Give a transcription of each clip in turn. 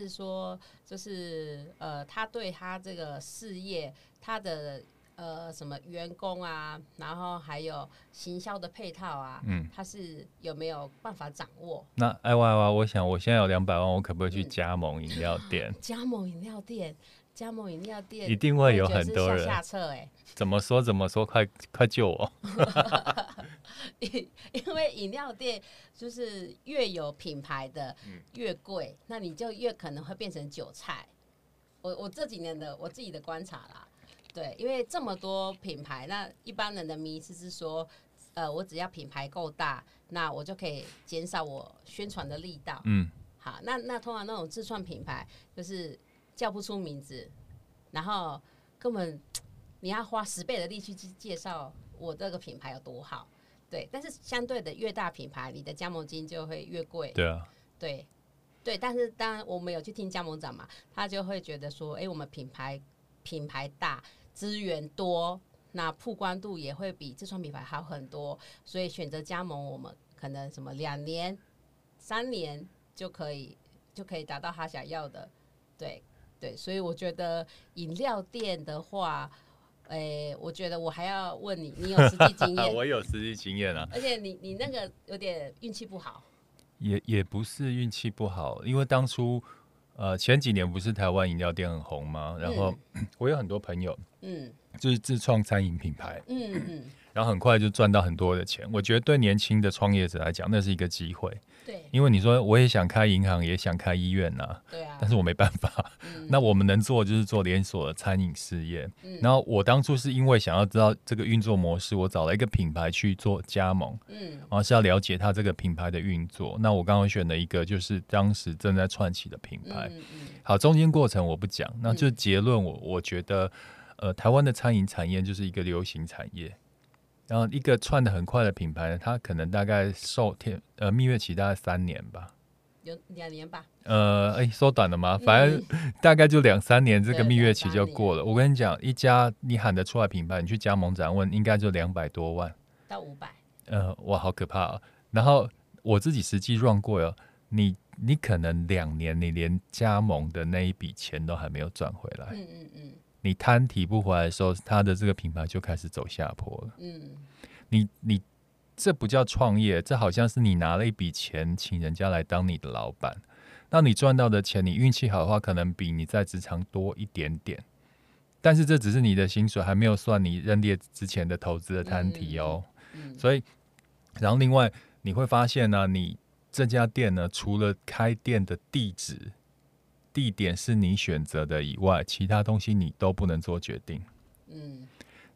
是说，就是呃，他对他这个事业，他的呃什么员工啊，然后还有行销的配套啊，嗯，他是有没有办法掌握？那哎哇哇，我想我现在有两百万，我可不可以去加盟饮料店？加盟饮料店，加盟饮料店，一定会有很多人下策哎。怎么说怎么说，快快救我！因 因为饮料店就是越有品牌的越贵，那你就越可能会变成韭菜。我我这几年的我自己的观察啦，对，因为这么多品牌，那一般人的迷思是说，呃，我只要品牌够大，那我就可以减少我宣传的力道。嗯，好，那那通常那种自创品牌就是叫不出名字，然后根本。你要花十倍的力气去介绍我这个品牌有多好，对，但是相对的越大品牌，你的加盟金就会越贵。对啊，对，对，但是当然我们有去听加盟长嘛，他就会觉得说，哎，我们品牌品牌大，资源多，那曝光度也会比自创品牌好很多，所以选择加盟，我们可能什么两年、三年就可以就可以达到他想要的，对对，所以我觉得饮料店的话。哎，我觉得我还要问你，你有实际经验？我有实际经验啊！而且你你那个有点运气不好，也也不是运气不好，因为当初呃前几年不是台湾饮料店很红吗？然后 我有很多朋友，嗯，就是自创餐饮品牌，嗯嗯，然后很快就赚到很多的钱。我觉得对年轻的创业者来讲，那是一个机会。对，因为你说我也想开银行，也想开医院呐，对啊，但是我没办法。那我们能做就是做连锁的餐饮事业。嗯然后我当初是因为想要知道这个运作模式，我找了一个品牌去做加盟，嗯，然后是要了解它这个品牌的运作。那我刚刚选了一个就是当时正在串起的品牌。好，中间过程我不讲，那就结论我我觉得，呃，台湾的餐饮产业就是一个流行产业。然后一个串的很快的品牌，它可能大概受天呃蜜月期大概三年吧，有两年吧。呃，哎，缩短了吗？反正大概就两三年，这个蜜月期就过了。我跟你讲，一家你喊得出来品牌，你去加盟展问，应该就两百多万到五百。呃，哇，好可怕啊！然后我自己实际 run 过哟，你你可能两年，你连加盟的那一笔钱都还没有赚回来。嗯嗯嗯。你摊提不回来的时候，他的这个品牌就开始走下坡了。嗯，你你这不叫创业，这好像是你拿了一笔钱请人家来当你的老板。那你赚到的钱，你运气好的话，可能比你在职场多一点点。但是这只是你的薪水，还没有算你认列之前的投资的摊提哦。所以，然后另外你会发现呢，你这家店呢，除了开店的地址。地点是你选择的以外，其他东西你都不能做决定。嗯，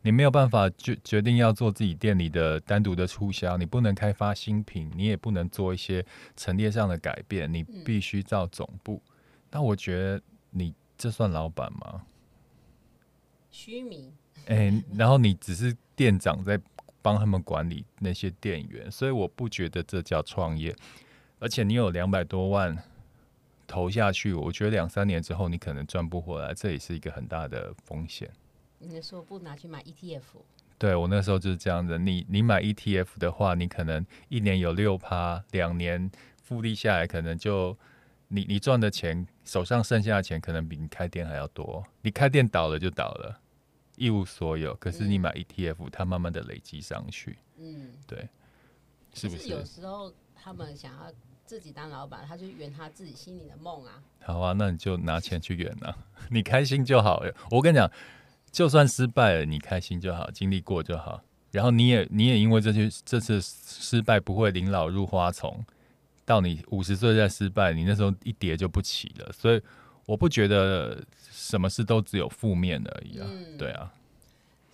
你没有办法决决定要做自己店里的单独的促销，你不能开发新品，你也不能做一些陈列上的改变，你必须照总部。那我觉得你这算老板吗？虚名。哎，然后你只是店长在帮他们管理那些店员，所以我不觉得这叫创业。而且你有两百多万。投下去，我觉得两三年之后你可能赚不回来，这也是一个很大的风险。你那时候不拿去买 ETF？对我那时候就是这样子。你你买 ETF 的话，你可能一年有六趴，两年复利下来，可能就你你赚的钱手上剩下的钱，可能比你开店还要多。你开店倒了就倒了，一无所有。可是你买 ETF，它慢慢的累积上去。嗯，对，是不是？有时候他们想要。自己当老板，他就圆他自己心里的梦啊。好啊，那你就拿钱去圆啊，你开心就好。我跟你讲，就算失败了，你开心就好，经历过就好。然后你也你也因为这些这次失败不会临老入花丛，到你五十岁再失败，你那时候一跌就不起了。所以我不觉得什么事都只有负面而已啊。对啊，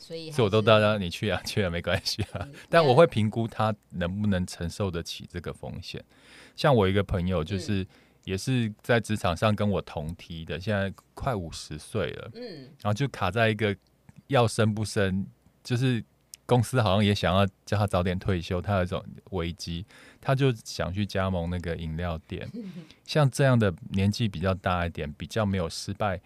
所以所以我都大家你去啊 去啊没关系啊，但我会评估他能不能承受得起这个风险。像我一个朋友，就是也是在职场上跟我同梯的，现在快五十岁了，嗯，然后就卡在一个要升不升，就是公司好像也想要叫他早点退休，他有一种危机，他就想去加盟那个饮料店。像这样的年纪比较大一点，比较没有失败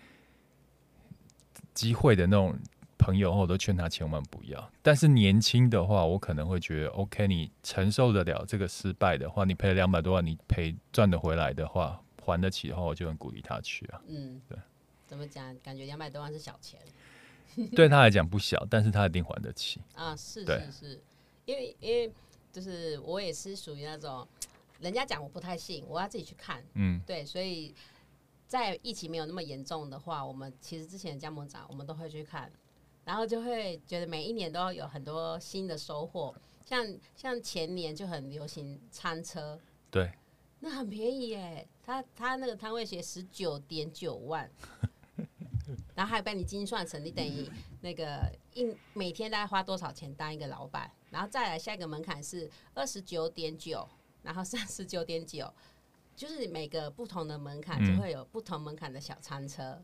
机会的那种。朋友，我都劝他千万不要。但是年轻的话，我可能会觉得，OK，你承受得了这个失败的话，你赔了两百多万，你赔赚得回来的话，还得起的话，我就很鼓励他去啊。嗯，对。怎么讲？感觉两百多万是小钱，对他来讲不小，但是他一定还得起。啊，是是是，因为因为就是我也是属于那种，人家讲我不太信，我要自己去看。嗯，对，所以在疫情没有那么严重的话，我们其实之前的加盟展我们都会去看。然后就会觉得每一年都要有很多新的收获，像像前年就很流行餐车，对，那很便宜耶，他他那个摊位写十九点九万，然后还被你精算成你等于那个一每天大概花多少钱当一个老板，然后再来下一个门槛是二十九点九，然后三十九点九，就是每个不同的门槛就会有不同门槛的小餐车，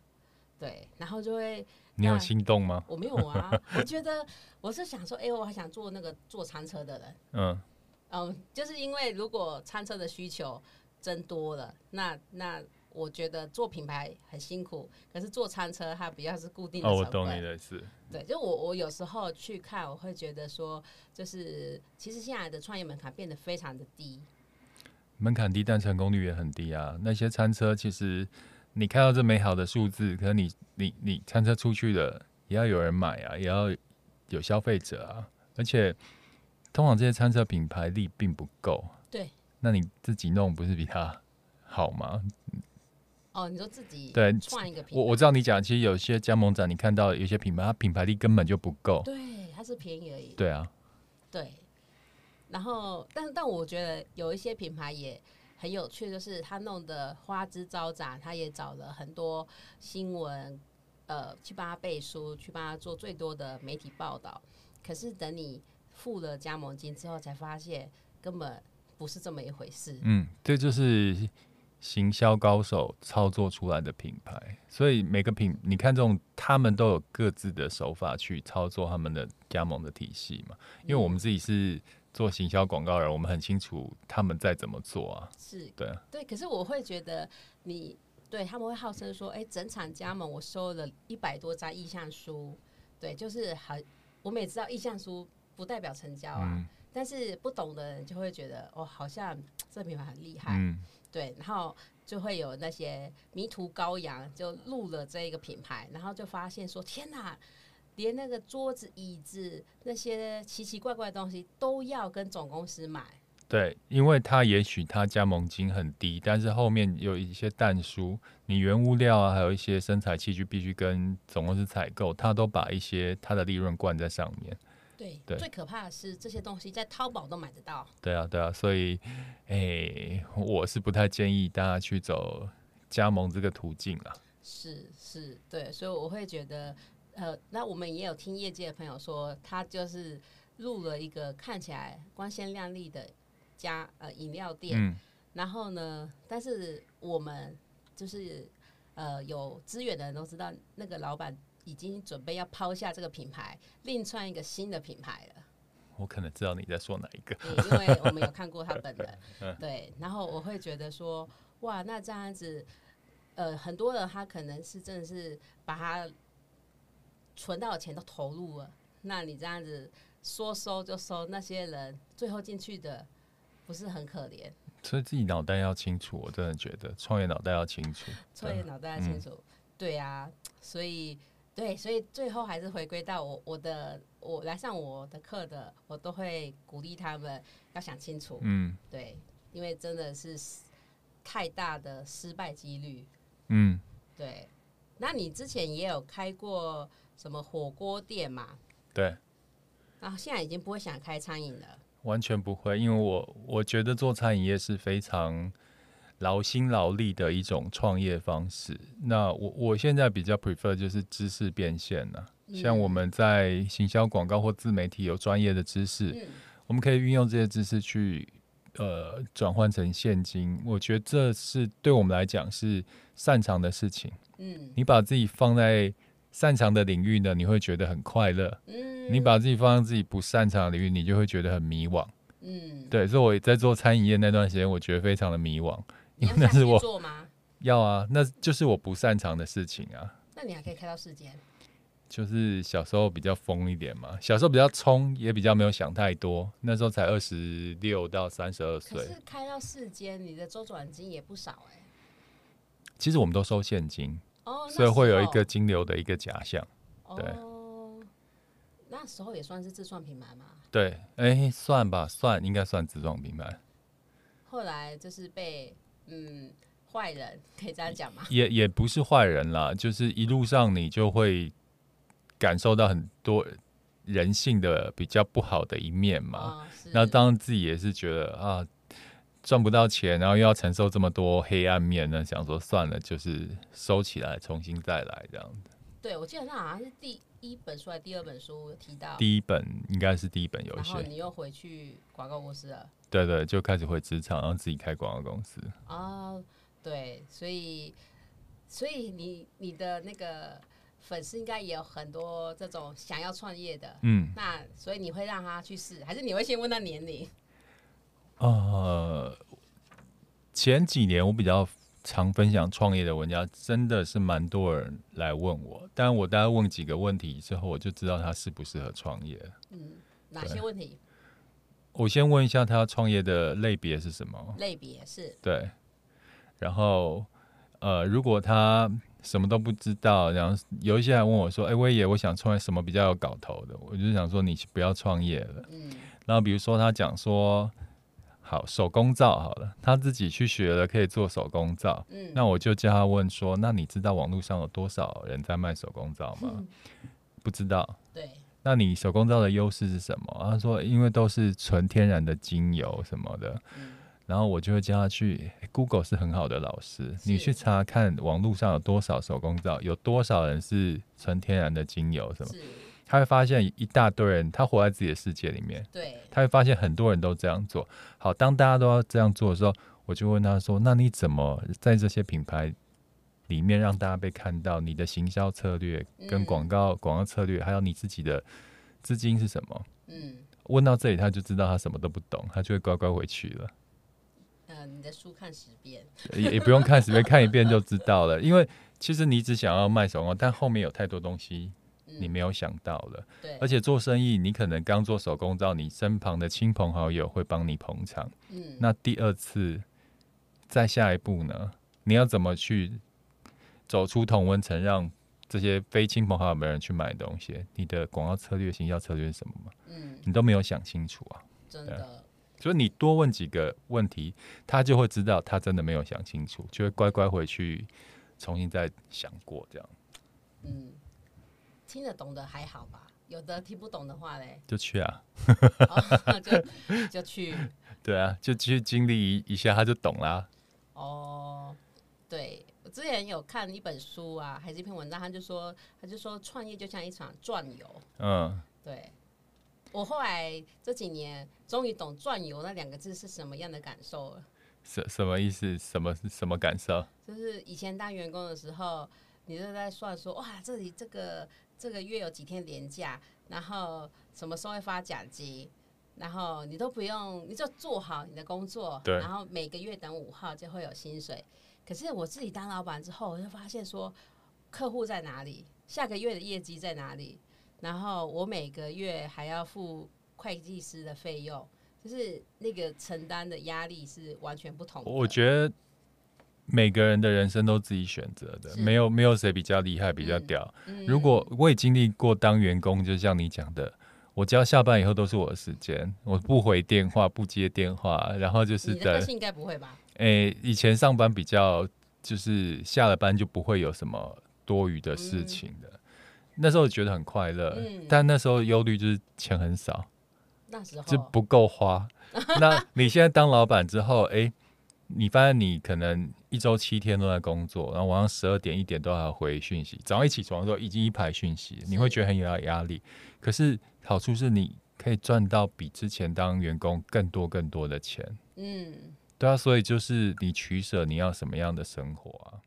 对，然后就会。你有心动吗？我没有啊，我觉得我是想说，哎，我还想做那个坐餐车的人。嗯嗯，就是因为如果餐车的需求增多了，那那我觉得做品牌很辛苦，可是做餐车它比较是固定的。哦，我懂你的意思。对，就我我有时候去看，我会觉得说，就是其实现在的创业门槛变得非常的低，门槛低，但成功率也很低啊。那些餐车其实。你看到这美好的数字，可是你你你餐车出去了，也要有人买啊，也要有消费者啊，而且通常这些餐车品牌力并不够。对，那你自己弄不是比他好吗？哦，你说自己对创一个品，我我知道你讲，其实有些加盟展，你看到有些品牌，它品牌力根本就不够。对，它是便宜而已。对啊。对。然后，但但我觉得有一些品牌也。很有趣，就是他弄得花枝招展，他也找了很多新闻，呃，去帮他背书，去帮他做最多的媒体报道。可是等你付了加盟金之后，才发现根本不是这么一回事。嗯，这就是行销高手操作出来的品牌。所以每个品，你看这种，他们都有各自的手法去操作他们的加盟的体系嘛。因为我们自己是。做行销广告人，我们很清楚他们在怎么做啊。是，对，对。可是我会觉得，你对他们会号称说，哎，整场加盟我收了一百多张意向书，对，就是很，我们也知道意向书不代表成交啊。但是不懂的人就会觉得，哦，好像这品牌很厉害，对。然后就会有那些迷途羔羊就入了这一个品牌，然后就发现说，天哪！连那个桌子、椅子那些奇奇怪怪的东西都要跟总公司买。对，因为他也许他加盟金很低，但是后面有一些蛋书，你原物料啊，还有一些生产器具必须跟总公司采购，他都把一些他的利润灌在上面。对，对，最可怕的是这些东西在淘宝都买得到。对啊，对啊，所以，哎，我是不太建议大家去走加盟这个途径了。是是，对，所以我会觉得。呃，那我们也有听业界的朋友说，他就是入了一个看起来光鲜亮丽的家呃饮料店，然后呢，但是我们就是呃有资源的人都知道，那个老板已经准备要抛下这个品牌，另创一个新的品牌了。我可能知道你在说哪一个，因为我们有看过他本人，对，然后我会觉得说，哇，那这样子，呃，很多人他可能是真的是把他。存到的钱都投入了，那你这样子说收就收，那些人最后进去的不是很可怜？所以自己脑袋要清楚，我真的觉得创业脑袋要清楚。创业脑袋要清楚，对啊，所以对，所以最后还是回归到我我的我来上我的课的，我都会鼓励他们要想清楚。嗯，对，因为真的是太大的失败几率。嗯，对。那你之前也有开过？什么火锅店嘛？对，然后现在已经不会想开餐饮了，完全不会，因为我我觉得做餐饮业是非常劳心劳力的一种创业方式。那我我现在比较 prefer 就是知识变现了，像我们在行销广告或自媒体有专业的知识，我们可以运用这些知识去呃转换成现金，我觉得这是对我们来讲是擅长的事情。嗯，你把自己放在擅长的领域呢，你会觉得很快乐。嗯，你把自己放在自己不擅长的领域，你就会觉得很迷惘。嗯，对，所以我在做餐饮业那段时间，我觉得非常的迷惘。因为 那是我做吗？要啊，那就是我不擅长的事情啊。那你还可以开到世间。就是小时候比较疯一点嘛，小时候比较冲，也比较没有想太多。那时候才二十六到三十二岁。可是开到世间，你的周转金也不少哎。其实我们都收现金，哦，所以会有一个金流的一个假象。对。那时候也算是自创品牌吗？对，哎，算吧，算，应该算自创品牌。后来就是被嗯坏人可以这样讲吗？也也不是坏人啦，就是一路上你就会。感受到很多人性的比较不好的一面嘛，那当然自己也是觉得啊，赚不到钱，然后又要承受这么多黑暗面呢，想说算了，就是收起来，重新再来这样子。对，我记得那好像是第一本书还是第二本书提到，第一本应该是第一本游戏，然后你又回去广告公司了，对对，就开始回职场，然后自己开广告公司。哦，对，所以所以你你的那个。粉丝应该也有很多这种想要创业的，嗯，那所以你会让他去试，还是你会先问他年龄？呃，前几年我比较常分享创业的文章，真的是蛮多人来问我，但我大概问几个问题之后，我就知道他适不适合创业。嗯，哪些问题？我先问一下他创业的类别是什么？类别是？对，然后呃，如果他。什么都不知道，然后有一些还问我说：“哎，威爷，我想创业，什么比较有搞头的？”我就想说：“你不要创业了。”嗯。然后比如说他讲说：“好，手工皂好了，他自己去学了，可以做手工皂。”嗯。那我就叫他问说：“那你知道网络上有多少人在卖手工皂吗？”不知道。对。那你手工皂的优势是什么？他说：“因为都是纯天然的精油什么的。”嗯。然后我就会叫他去，Google 是很好的老师，你去查看网络上有多少手工皂，有多少人是纯天然的精油什么，他会发现一大堆人，他活在自己的世界里面，对，他会发现很多人都这样做。好，当大家都要这样做的时候，我就问他说：“那你怎么在这些品牌里面让大家被看到？你的行销策略跟广告广告策略，还有你自己的资金是什么？”嗯，问到这里，他就知道他什么都不懂，他就会乖乖回去了。你的书看十遍，也也不用看十遍，看一遍就知道了。因为其实你只想要卖手工，但后面有太多东西你没有想到了。对，而且做生意，你可能刚做手工皂，你身旁的亲朋好友会帮你捧场。嗯，那第二次再下一步呢？你要怎么去走出同温层，让这些非亲朋好友的人去买东西？你的广告策略、行销策略是什么吗？嗯，你都没有想清楚啊！真的。所以你多问几个问题，他就会知道他真的没有想清楚，就会乖乖回去重新再想过这样。嗯，听得懂的还好吧？有的听不懂的话嘞，就去啊，就 就去。对啊，就去经历一一下，他就懂啦。哦，对我之前有看一本书啊，还是一篇文章，他就说，他就说创业就像一场转游。嗯，对。我后来这几年终于懂“转游”那两个字是什么样的感受了。什什么意思？什么什么感受？就是以前当员工的时候，你就在算说，哇，这里这个这个月有几天年假，然后什么时候会发奖金，然后你都不用，你就做好你的工作，对，然后每个月等五号就会有薪水。可是我自己当老板之后，我就发现说，客户在哪里？下个月的业绩在哪里？然后我每个月还要付会计师的费用，就是那个承担的压力是完全不同的。我觉得每个人的人生都自己选择的，没有没有谁比较厉害比较屌。如果我也经历过当员工，就像你讲的，我只要下班以后都是我的时间，我不回电话不接电话，然后就是的。应该不会吧？诶，以前上班比较就是下了班就不会有什么多余的事情的。那时候觉得很快乐，但那时候忧虑就是钱很少，那时候就不够花。那你现在当老板之后，哎，你发现你可能一周七天都在工作，然后晚上十二点一点都要回讯息，早上一起床的时候已经一排讯息，你会觉得很有压力。可是好处是你可以赚到比之前当员工更多更多的钱。嗯，对啊，所以就是你取舍你要什么样的生活啊？